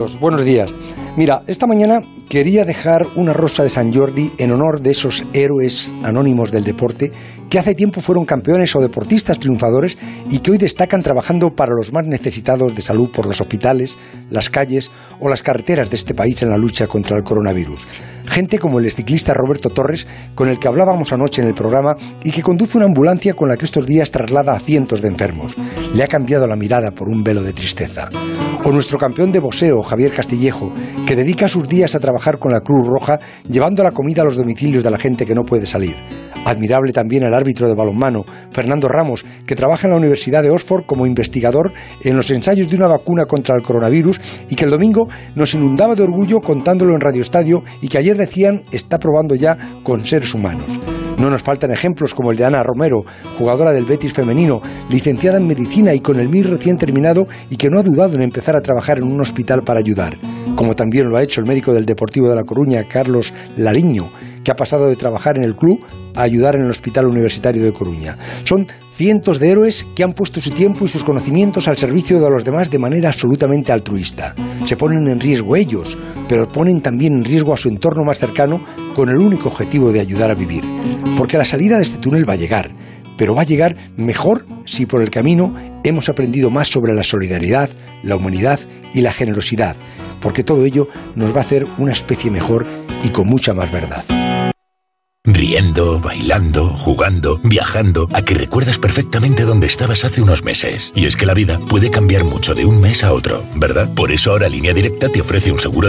Buenos días. Mira, esta mañana quería dejar una rosa de San Jordi en honor de esos héroes anónimos del deporte que hace tiempo fueron campeones o deportistas triunfadores y que hoy destacan trabajando para los más necesitados de salud por los hospitales, las calles o las carreteras de este país en la lucha contra el coronavirus. Gente como el ciclista Roberto Torres, con el que hablábamos anoche en el programa y que conduce una ambulancia con la que estos días traslada a cientos de enfermos. Le ha cambiado la mirada por un velo de tristeza. O nuestro campeón de boxeo, Javier Castillejo, que dedica sus días a trabajar con la Cruz Roja, llevando la comida a los domicilios de la gente que no puede salir. Admirable también el árbitro de balonmano, Fernando Ramos, que trabaja en la Universidad de Oxford como investigador en los ensayos de una vacuna contra el coronavirus y que el domingo nos inundaba de orgullo contándolo en Radio Estadio y que ayer decían está probando ya con seres humanos. No nos faltan ejemplos como el de Ana Romero, jugadora del Betis femenino, licenciada en medicina y con el MIR recién terminado y que no ha dudado en empezar a trabajar en un hospital para ayudar, como también lo ha hecho el médico del Deportivo de La Coruña, Carlos Lariño, que ha pasado de trabajar en el club a ayudar en el Hospital Universitario de Coruña. Son cientos de héroes que han puesto su tiempo y sus conocimientos al servicio de los demás de manera absolutamente altruista. Se ponen en riesgo ellos, pero ponen también en riesgo a su entorno más cercano con el único objetivo de ayudar a vivir. Porque la salida de este túnel va a llegar, pero va a llegar mejor si por el camino hemos aprendido más sobre la solidaridad, la humanidad y la generosidad, porque todo ello nos va a hacer una especie mejor y con mucha más verdad. Riendo, bailando, jugando, viajando, a que recuerdas perfectamente dónde estabas hace unos meses. Y es que la vida puede cambiar mucho de un mes a otro, ¿verdad? Por eso ahora Línea Directa te ofrece un seguro de